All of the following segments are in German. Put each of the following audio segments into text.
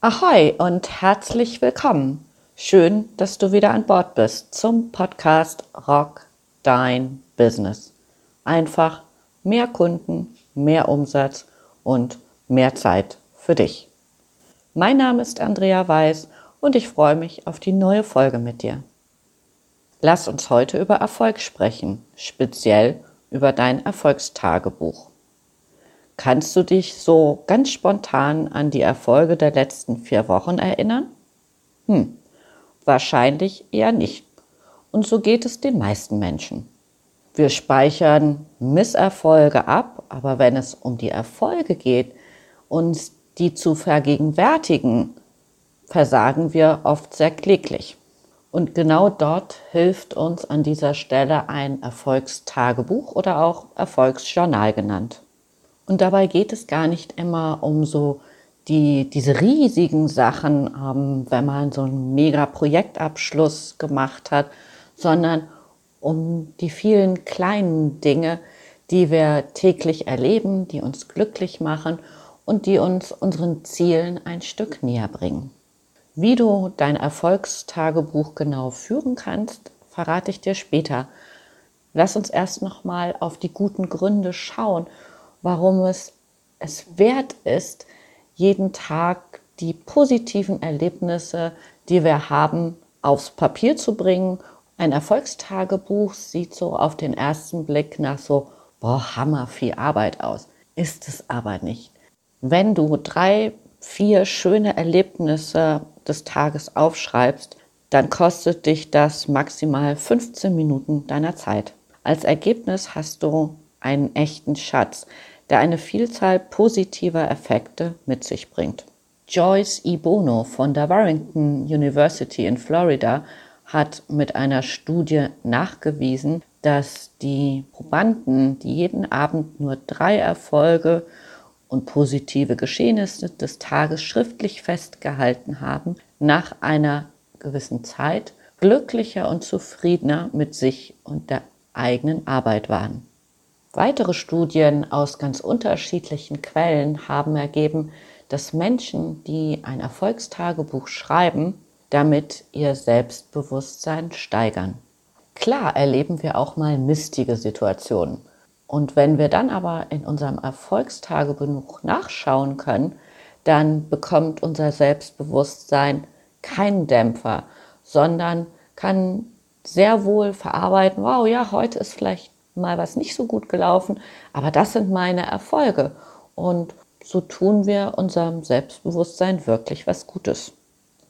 Ahoi und herzlich willkommen. Schön, dass du wieder an Bord bist zum Podcast Rock Dein Business. Einfach mehr Kunden, mehr Umsatz und mehr Zeit für dich. Mein Name ist Andrea Weiß und ich freue mich auf die neue Folge mit dir. Lass uns heute über Erfolg sprechen, speziell über dein Erfolgstagebuch. Kannst du dich so ganz spontan an die Erfolge der letzten vier Wochen erinnern? Hm, wahrscheinlich eher nicht. Und so geht es den meisten Menschen. Wir speichern Misserfolge ab, aber wenn es um die Erfolge geht, uns die zu vergegenwärtigen, versagen wir oft sehr kläglich. Und genau dort hilft uns an dieser Stelle ein Erfolgstagebuch oder auch Erfolgsjournal genannt. Und dabei geht es gar nicht immer um so die, diese riesigen Sachen, ähm, wenn man so einen mega Projektabschluss gemacht hat, sondern um die vielen kleinen Dinge, die wir täglich erleben, die uns glücklich machen und die uns unseren Zielen ein Stück näher bringen. Wie du dein Erfolgstagebuch genau führen kannst, verrate ich dir später. Lass uns erst noch mal auf die guten Gründe schauen warum es es wert ist, jeden Tag die positiven Erlebnisse, die wir haben, aufs Papier zu bringen. Ein Erfolgstagebuch sieht so auf den ersten Blick nach so, boah, hammer viel Arbeit aus. Ist es aber nicht. Wenn du drei, vier schöne Erlebnisse des Tages aufschreibst, dann kostet dich das maximal 15 Minuten deiner Zeit. Als Ergebnis hast du einen echten Schatz, der eine Vielzahl positiver Effekte mit sich bringt. Joyce E. Bono von der Warrington University in Florida hat mit einer Studie nachgewiesen, dass die Probanden, die jeden Abend nur drei Erfolge und positive Geschehnisse des Tages schriftlich festgehalten haben, nach einer gewissen Zeit glücklicher und zufriedener mit sich und der eigenen Arbeit waren. Weitere Studien aus ganz unterschiedlichen Quellen haben ergeben, dass Menschen, die ein Erfolgstagebuch schreiben, damit ihr Selbstbewusstsein steigern. Klar erleben wir auch mal mistige Situationen. Und wenn wir dann aber in unserem Erfolgstagebuch nachschauen können, dann bekommt unser Selbstbewusstsein keinen Dämpfer, sondern kann sehr wohl verarbeiten, wow, ja, heute ist vielleicht mal was nicht so gut gelaufen, aber das sind meine Erfolge. Und so tun wir unserem Selbstbewusstsein wirklich was Gutes.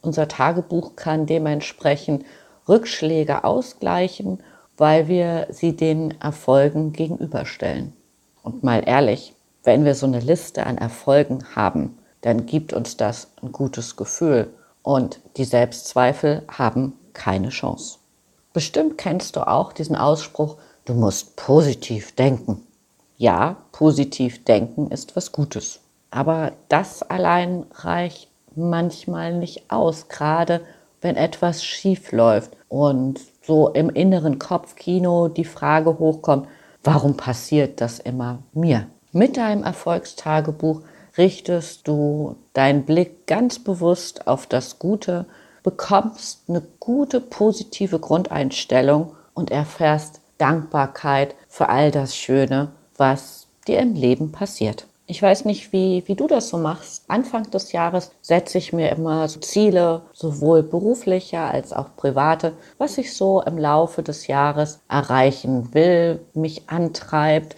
Unser Tagebuch kann dementsprechend Rückschläge ausgleichen, weil wir sie den Erfolgen gegenüberstellen. Und mal ehrlich, wenn wir so eine Liste an Erfolgen haben, dann gibt uns das ein gutes Gefühl und die Selbstzweifel haben keine Chance. Bestimmt kennst du auch diesen Ausspruch, Du musst positiv denken. Ja, positiv denken ist was Gutes. Aber das allein reicht manchmal nicht aus, gerade wenn etwas schief läuft und so im inneren Kopfkino die Frage hochkommt, warum passiert das immer mir? Mit deinem Erfolgstagebuch richtest du deinen Blick ganz bewusst auf das Gute, bekommst eine gute positive Grundeinstellung und erfährst Dankbarkeit für all das Schöne, was dir im Leben passiert. Ich weiß nicht, wie, wie du das so machst. Anfang des Jahres setze ich mir immer so Ziele, sowohl beruflicher als auch private, was ich so im Laufe des Jahres erreichen will, mich antreibt,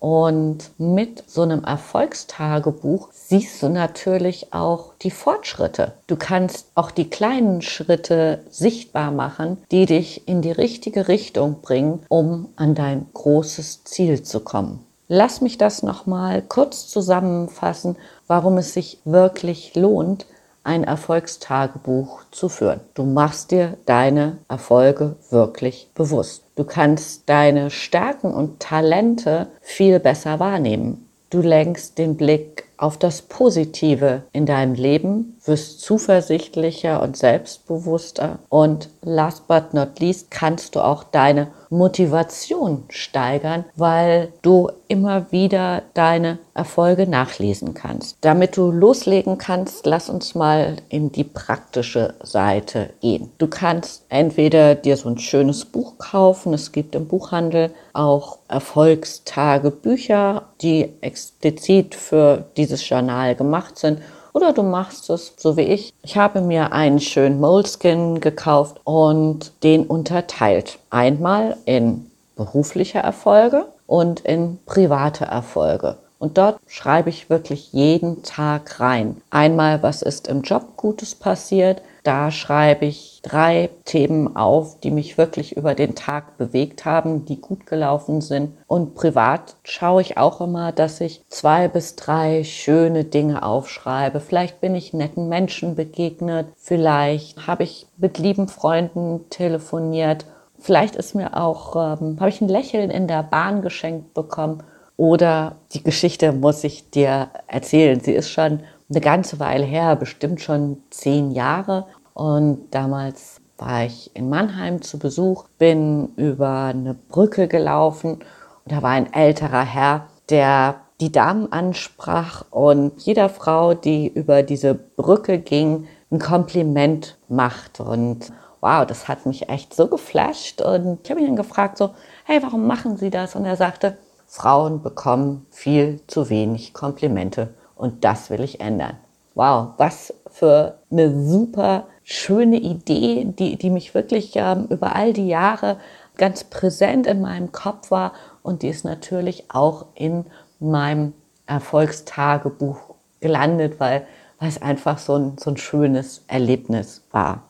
und mit so einem Erfolgstagebuch siehst du natürlich auch die Fortschritte. Du kannst auch die kleinen Schritte sichtbar machen, die dich in die richtige Richtung bringen, um an dein großes Ziel zu kommen. Lass mich das nochmal kurz zusammenfassen, warum es sich wirklich lohnt, ein Erfolgstagebuch zu führen. Du machst dir deine Erfolge wirklich bewusst. Du kannst deine Stärken und Talente viel besser wahrnehmen. Du lenkst den Blick auf das Positive in deinem Leben, wirst zuversichtlicher und selbstbewusster und last but not least kannst du auch deine Motivation steigern, weil du immer wieder deine Erfolge nachlesen kannst. Damit du loslegen kannst, lass uns mal in die praktische Seite gehen. Du kannst entweder dir so ein schönes Buch kaufen, es gibt im Buchhandel auch Erfolgstagebücher, die explizit für dieses Journal gemacht sind oder du machst es so wie ich. Ich habe mir einen schönen Moleskin gekauft und den unterteilt. Einmal in berufliche Erfolge und in private Erfolge. Und dort schreibe ich wirklich jeden Tag rein. Einmal, was ist im Job Gutes passiert. Da schreibe ich drei Themen auf, die mich wirklich über den Tag bewegt haben, die gut gelaufen sind. Und privat schaue ich auch immer, dass ich zwei bis drei schöne Dinge aufschreibe. Vielleicht bin ich netten Menschen begegnet. Vielleicht habe ich mit lieben Freunden telefoniert. Vielleicht ist mir auch, ähm, habe ich ein Lächeln in der Bahn geschenkt bekommen oder die Geschichte muss ich dir erzählen. Sie ist schon eine ganze Weile her, bestimmt schon zehn Jahre. Und damals war ich in Mannheim zu Besuch, bin über eine Brücke gelaufen und da war ein älterer Herr, der die Damen ansprach und jeder Frau, die über diese Brücke ging, ein Kompliment macht. Und wow, das hat mich echt so geflasht. Und ich habe ihn dann gefragt, so, hey, warum machen Sie das? Und er sagte, Frauen bekommen viel zu wenig Komplimente und das will ich ändern. Wow, was für eine super schöne Idee, die, die mich wirklich ähm, über all die Jahre ganz präsent in meinem Kopf war und die ist natürlich auch in meinem Erfolgstagebuch gelandet, weil, weil es einfach so ein, so ein schönes Erlebnis war.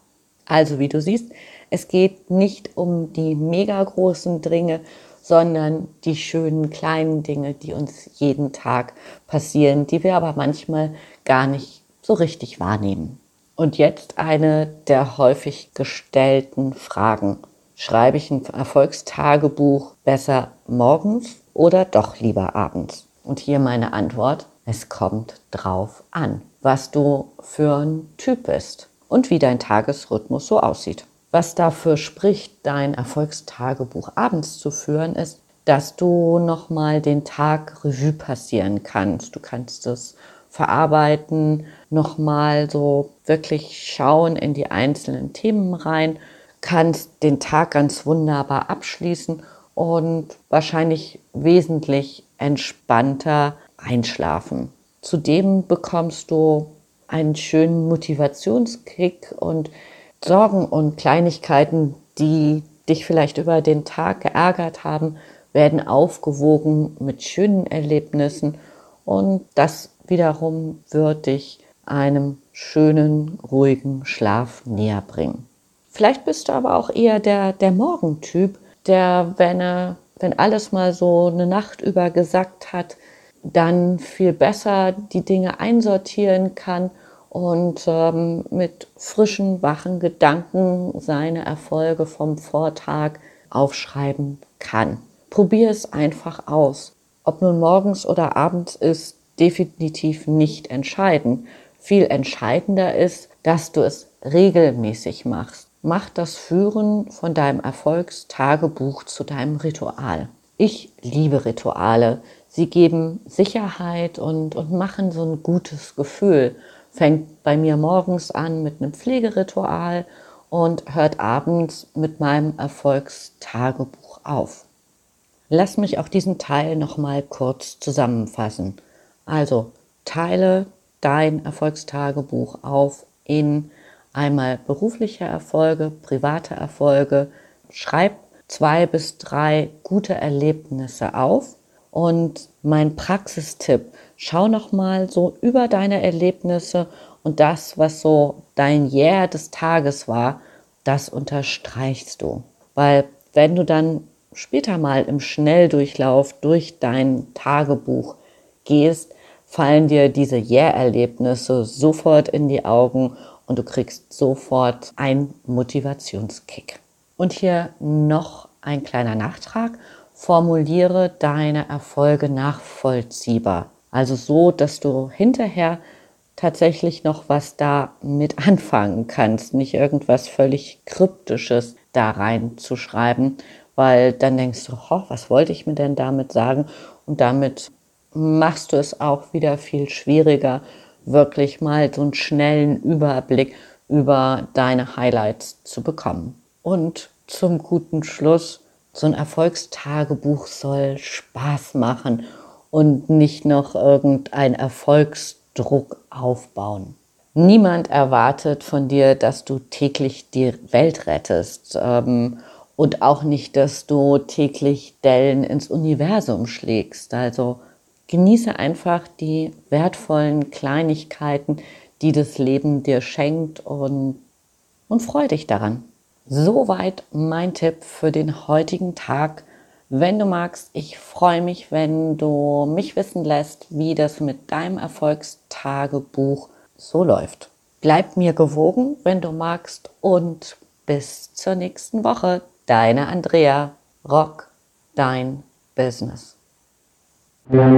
Also wie du siehst, es geht nicht um die mega großen Dinge, sondern die schönen kleinen Dinge, die uns jeden Tag passieren, die wir aber manchmal gar nicht so richtig wahrnehmen. Und jetzt eine der häufig gestellten Fragen. Schreibe ich ein Erfolgstagebuch besser morgens oder doch lieber abends? Und hier meine Antwort. Es kommt drauf an, was du für ein Typ bist und wie dein Tagesrhythmus so aussieht. Was dafür spricht, dein Erfolgstagebuch abends zu führen, ist, dass du nochmal den Tag Revue passieren kannst. Du kannst es verarbeiten, nochmal so wirklich schauen in die einzelnen Themen rein, kannst den Tag ganz wunderbar abschließen und wahrscheinlich wesentlich entspannter einschlafen. Zudem bekommst du einen schönen Motivationskick und Sorgen und Kleinigkeiten, die dich vielleicht über den Tag geärgert haben, werden aufgewogen mit schönen Erlebnissen und das wiederum wird dich einem schönen, ruhigen Schlaf näher bringen. Vielleicht bist du aber auch eher der, der Morgentyp, der, wenn er, wenn alles mal so eine Nacht über gesagt hat, dann viel besser die Dinge einsortieren kann und ähm, mit frischen, wachen Gedanken seine Erfolge vom Vortag aufschreiben kann. Probier es einfach aus. Ob nun morgens oder abends ist definitiv nicht entscheidend. Viel entscheidender ist, dass du es regelmäßig machst. Mach das Führen von deinem Erfolgstagebuch zu deinem Ritual. Ich liebe Rituale. Sie geben Sicherheit und, und machen so ein gutes Gefühl fängt bei mir morgens an mit einem Pflegeritual und hört abends mit meinem Erfolgstagebuch auf. Lass mich auch diesen Teil nochmal kurz zusammenfassen. Also teile dein Erfolgstagebuch auf in einmal berufliche Erfolge, private Erfolge. Schreib zwei bis drei gute Erlebnisse auf. Und mein Praxistipp, schau noch mal so über deine Erlebnisse und das, was so dein Yeah des Tages war, das unterstreichst du. Weil wenn du dann später mal im Schnelldurchlauf durch dein Tagebuch gehst, fallen dir diese Yeah-Erlebnisse sofort in die Augen und du kriegst sofort einen Motivationskick. Und hier noch ein kleiner Nachtrag. Formuliere deine Erfolge nachvollziehbar. Also so, dass du hinterher tatsächlich noch was da mit anfangen kannst, nicht irgendwas völlig Kryptisches da reinzuschreiben, weil dann denkst du, oh, was wollte ich mir denn damit sagen? Und damit machst du es auch wieder viel schwieriger, wirklich mal so einen schnellen Überblick über deine Highlights zu bekommen. Und zum guten Schluss, so ein Erfolgstagebuch soll Spaß machen und nicht noch irgendein Erfolgsdruck aufbauen. Niemand erwartet von dir, dass du täglich die Welt rettest ähm, und auch nicht, dass du täglich Dellen ins Universum schlägst. Also genieße einfach die wertvollen Kleinigkeiten, die das Leben dir schenkt und, und freu dich daran. Soweit mein Tipp für den heutigen Tag. Wenn du magst, ich freue mich, wenn du mich wissen lässt, wie das mit deinem Erfolgstagebuch so läuft. Bleib mir gewogen, wenn du magst und bis zur nächsten Woche. Deine Andrea. Rock dein Business. Thank you.